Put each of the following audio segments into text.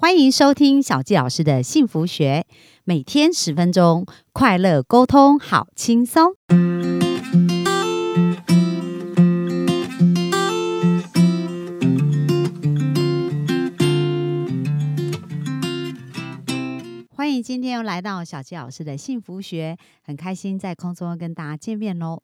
欢迎收听小纪老师的幸福学，每天十分钟，快乐沟通，好轻松。欢迎今天又来到小纪老师的幸福学，很开心在空中跟大家见面喽。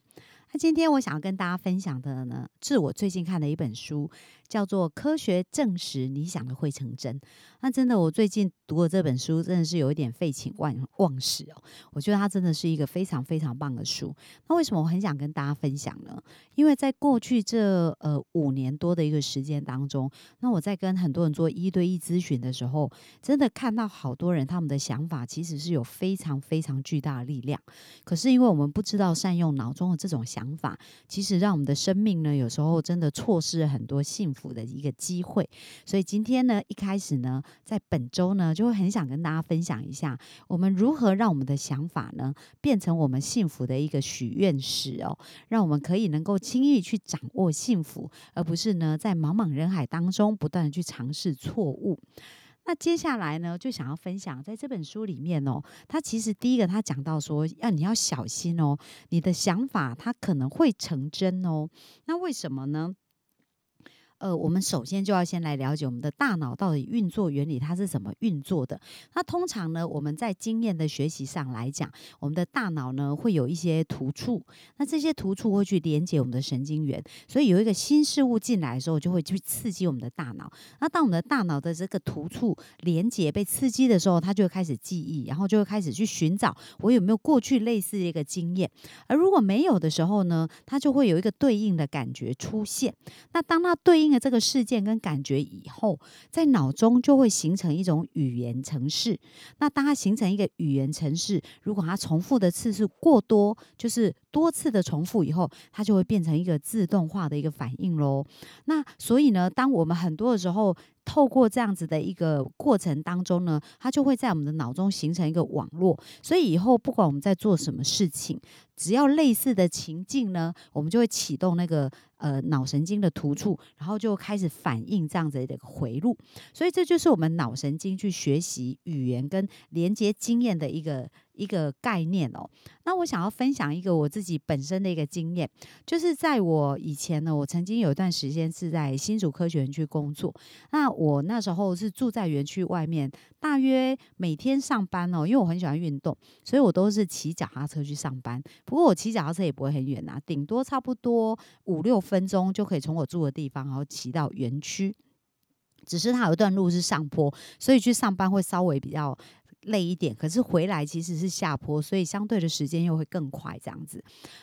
那今天我想要跟大家分享的呢，是我最近看的一本书。叫做科学证实你想的会成真。那真的，我最近读了这本书，真的是有一点废寝忘忘食哦。我觉得它真的是一个非常非常棒的书。那为什么我很想跟大家分享呢？因为在过去这呃五年多的一个时间当中，那我在跟很多人做一对一咨询的时候，真的看到好多人他们的想法其实是有非常非常巨大的力量。可是因为我们不知道善用脑中的这种想法，其实让我们的生命呢，有时候真的错失了很多幸福。的一个机会，所以今天呢，一开始呢，在本周呢，就会很想跟大家分享一下，我们如何让我们的想法呢，变成我们幸福的一个许愿石哦，让我们可以能够轻易去掌握幸福，而不是呢，在茫茫人海当中不断的去尝试错误。那接下来呢，就想要分享，在这本书里面哦，他其实第一个他讲到说，要你要小心哦，你的想法它可能会成真哦，那为什么呢？呃，我们首先就要先来了解我们的大脑到底运作原理，它是怎么运作的。那通常呢，我们在经验的学习上来讲，我们的大脑呢会有一些突触，那这些突触会去连接我们的神经元，所以有一个新事物进来的时候，就会去刺激我们的大脑。那当我们的大脑的这个突触连接被刺激的时候，它就会开始记忆，然后就会开始去寻找我有没有过去类似的一个经验。而如果没有的时候呢，它就会有一个对应的感觉出现。那当它对应这个事件跟感觉以后，在脑中就会形成一种语言程式。那当它形成一个语言程式，如果它重复的次数过多，就是多次的重复以后，它就会变成一个自动化的一个反应喽。那所以呢，当我们很多的时候，透过这样子的一个过程当中呢，它就会在我们的脑中形成一个网络。所以以后不管我们在做什么事情，只要类似的情境呢，我们就会启动那个呃脑神经的突触，然后就开始反应这样子的一个回路。所以这就是我们脑神经去学习语言跟连接经验的一个。一个概念哦，那我想要分享一个我自己本身的一个经验，就是在我以前呢，我曾经有一段时间是在新竹科学园区工作，那我那时候是住在园区外面，大约每天上班哦，因为我很喜欢运动，所以我都是骑脚踏车去上班。不过我骑脚踏车也不会很远呐，顶多差不多五六分钟就可以从我住的地方，然后骑到园区。只是它有一段路是上坡，所以去上班会稍微比较。累一点，可是回来其实是下坡，所以相对的时间又会更快这样子。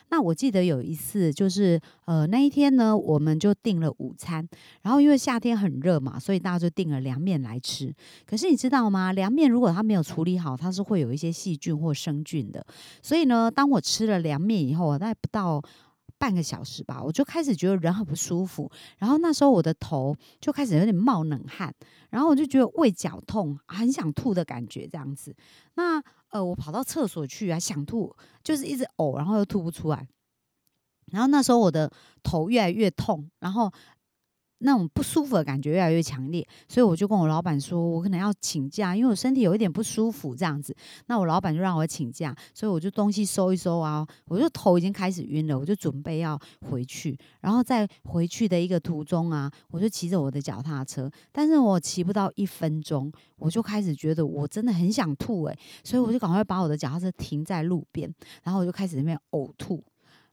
那我记得有一次，就是呃那一天呢，我们就订了午餐，然后因为夏天很热嘛，所以大家就订了凉面来吃。可是你知道吗？凉面如果它没有处理好，它是会有一些细菌或生菌的。所以呢，当我吃了凉面以后，大概不到。半个小时吧，我就开始觉得人很不舒服，然后那时候我的头就开始有点冒冷汗，然后我就觉得胃绞痛，很想吐的感觉这样子。那呃，我跑到厕所去啊，想吐，就是一直呕，然后又吐不出来。然后那时候我的头越来越痛，然后。那种不舒服的感觉越来越强烈，所以我就跟我老板说，我可能要请假，因为我身体有一点不舒服这样子。那我老板就让我请假，所以我就东西收一收啊，我就头已经开始晕了，我就准备要回去。然后在回去的一个途中啊，我就骑着我的脚踏车，但是我骑不到一分钟，我就开始觉得我真的很想吐诶，所以我就赶快把我的脚踏车停在路边，然后我就开始那边呕吐，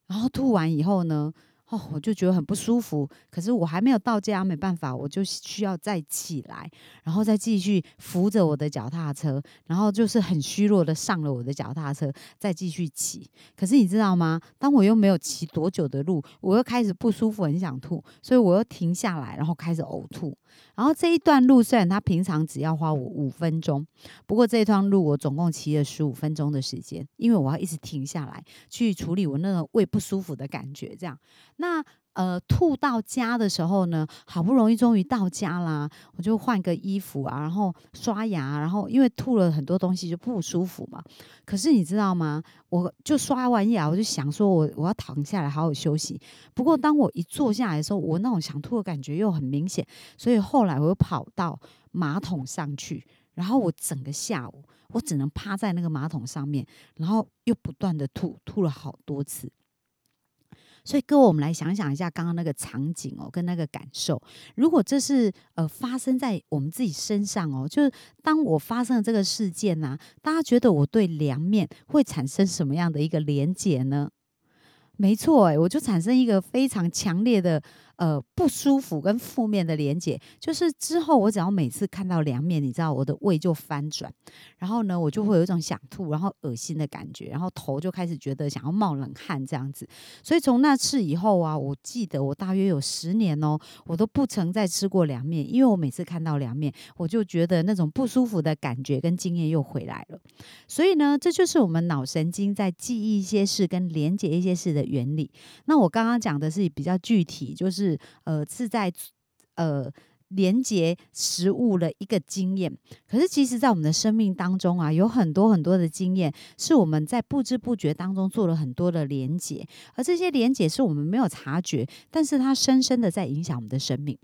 然后吐完以后呢。哦，我就觉得很不舒服，可是我还没有到家，没办法，我就需要再起来，然后再继续扶着我的脚踏车，然后就是很虚弱的上了我的脚踏车，再继续骑。可是你知道吗？当我又没有骑多久的路，我又开始不舒服，很想吐，所以我又停下来，然后开始呕吐。然后这一段路虽然他平常只要花我五分钟，不过这一段路我总共骑了十五分钟的时间，因为我要一直停下来去处理我那个胃不舒服的感觉，这样。那呃，吐到家的时候呢，好不容易终于到家啦，我就换个衣服啊，然后刷牙，然后因为吐了很多东西就不舒服嘛。可是你知道吗？我就刷完牙，我就想说我我要躺下来好好休息。不过当我一坐下来的时候，我那种想吐的感觉又很明显，所以后来我又跑到马桶上去，然后我整个下午我只能趴在那个马桶上面，然后又不断的吐，吐了好多次。所以，各位，我们来想想一下刚刚那个场景哦，跟那个感受。如果这是呃发生在我们自己身上哦，就是当我发生了这个事件呐，大家觉得我对凉面会产生什么样的一个连结呢？没错，诶，我就产生一个非常强烈的。呃，不舒服跟负面的连结，就是之后我只要每次看到凉面，你知道我的胃就翻转，然后呢，我就会有一种想吐，然后恶心的感觉，然后头就开始觉得想要冒冷汗这样子。所以从那次以后啊，我记得我大约有十年哦，我都不曾再吃过凉面，因为我每次看到凉面，我就觉得那种不舒服的感觉跟经验又回来了。所以呢，这就是我们脑神经在记忆一些事跟连接一些事的原理。那我刚刚讲的是比较具体，就是。呃，是在呃连接食物的一个经验。可是，其实，在我们的生命当中啊，有很多很多的经验，是我们在不知不觉当中做了很多的连接，而这些连接是我们没有察觉，但是它深深的在影响我们的生命。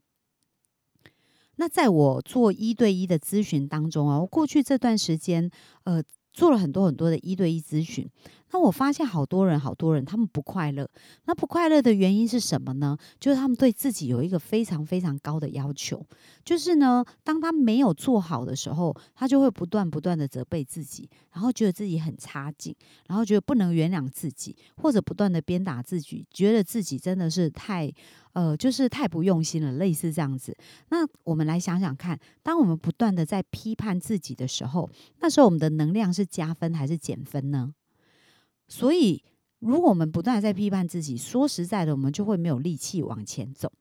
那在我做一对一的咨询当中啊，我过去这段时间，呃。做了很多很多的一对一咨询，那我发现好多人，好多人他们不快乐。那不快乐的原因是什么呢？就是他们对自己有一个非常非常高的要求。就是呢，当他没有做好的时候，他就会不断不断的责备自己，然后觉得自己很差劲，然后觉得不能原谅自己，或者不断的鞭打自己，觉得自己真的是太。呃，就是太不用心了，类似这样子。那我们来想想看，当我们不断的在批判自己的时候，那时候我们的能量是加分还是减分呢？所以，如果我们不断在批判自己，说实在的，我们就会没有力气往前走。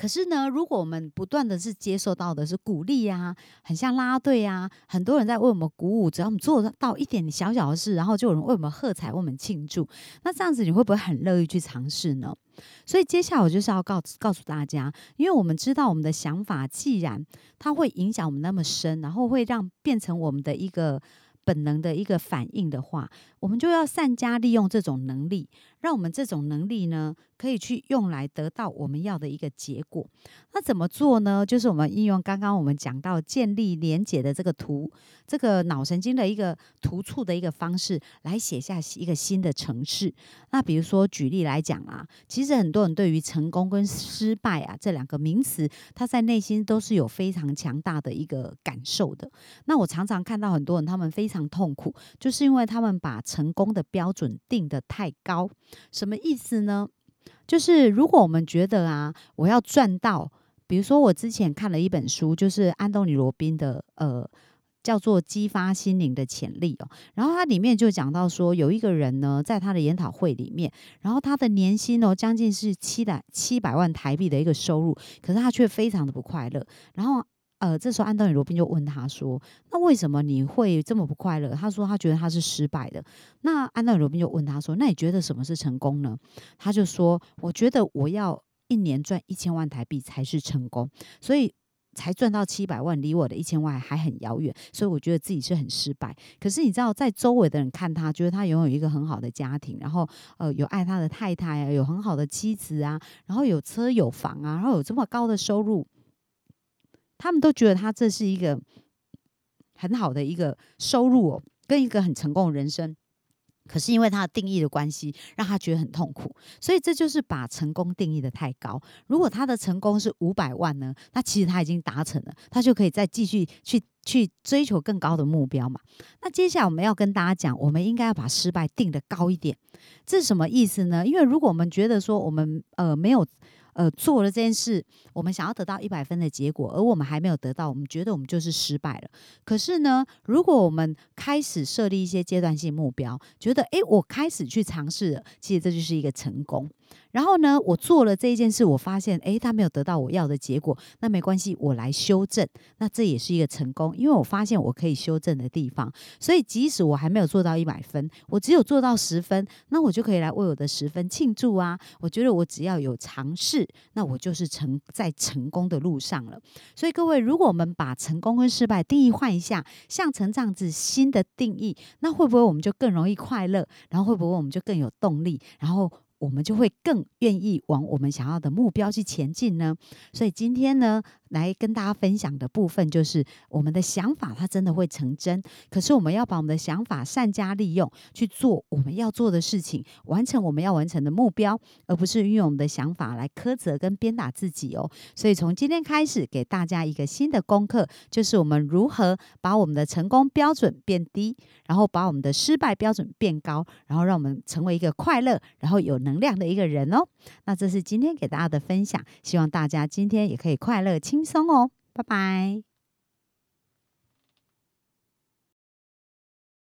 可是呢，如果我们不断的是接受到的是鼓励呀，很像拉队啊，很多人在为我们鼓舞，只要我们做到一点小小的事，然后就有人为我们喝彩，为我们庆祝，那这样子你会不会很乐意去尝试呢？所以接下来我就是要告告诉大家，因为我们知道我们的想法既然它会影响我们那么深，然后会让变成我们的一个本能的一个反应的话，我们就要善加利用这种能力，让我们这种能力呢。可以去用来得到我们要的一个结果。那怎么做呢？就是我们应用刚刚我们讲到建立连结的这个图，这个脑神经的一个突触的一个方式，来写下一个新的城市。那比如说举例来讲啊，其实很多人对于成功跟失败啊这两个名词，他在内心都是有非常强大的一个感受的。那我常常看到很多人他们非常痛苦，就是因为他们把成功的标准定得太高。什么意思呢？就是如果我们觉得啊，我要赚到，比如说我之前看了一本书，就是安东尼罗宾的，呃，叫做《激发心灵的潜力》哦。然后它里面就讲到说，有一个人呢，在他的研讨会里面，然后他的年薪哦，将近是七百七百万台币的一个收入，可是他却非常的不快乐。然后呃，这时候安东尼罗宾就问他说：“那为什么你会这么不快乐？”他说：“他觉得他是失败的。”那安东尼罗宾就问他说：“那你觉得什么是成功呢？”他就说：“我觉得我要一年赚一千万台币才是成功，所以才赚到七百万，离我的一千万还很遥远，所以我觉得自己是很失败。可是你知道，在周围的人看他，觉得他拥有一个很好的家庭，然后呃，有爱他的太太啊，有很好的妻子啊，然后有车有房啊，然后有这么高的收入。”他们都觉得他这是一个很好的一个收入哦，跟一个很成功的人生。可是因为他的定义的关系，让他觉得很痛苦。所以这就是把成功定义的太高。如果他的成功是五百万呢，那其实他已经达成了，他就可以再继续去去追求更高的目标嘛。那接下来我们要跟大家讲，我们应该要把失败定的高一点。这是什么意思呢？因为如果我们觉得说我们呃没有。呃，做了这件事，我们想要得到一百分的结果，而我们还没有得到，我们觉得我们就是失败了。可是呢，如果我们开始设立一些阶段性目标，觉得诶，我开始去尝试了，其实这就是一个成功。然后呢，我做了这一件事，我发现，诶，他没有得到我要的结果，那没关系，我来修正，那这也是一个成功，因为我发现我可以修正的地方。所以，即使我还没有做到一百分，我只有做到十分，那我就可以来为我的十分庆祝啊！我觉得我只要有尝试，那我就是成在成功的路上了。所以，各位，如果我们把成功跟失败定义换一下，像成这样子新的定义，那会不会我们就更容易快乐？然后会不会我们就更有动力？然后？我们就会更愿意往我们想要的目标去前进呢。所以今天呢，来跟大家分享的部分，就是我们的想法它真的会成真，可是我们要把我们的想法善加利用，去做我们要做的事情，完成我们要完成的目标，而不是运用我们的想法来苛责跟鞭打自己哦。所以从今天开始，给大家一个新的功课，就是我们如何把我们的成功标准变低，然后把我们的失败标准变高，然后让我们成为一个快乐、然后有能量的一个人哦。那这是今天给大家的分享，希望大家今天也可以快乐轻轻松哦。拜拜。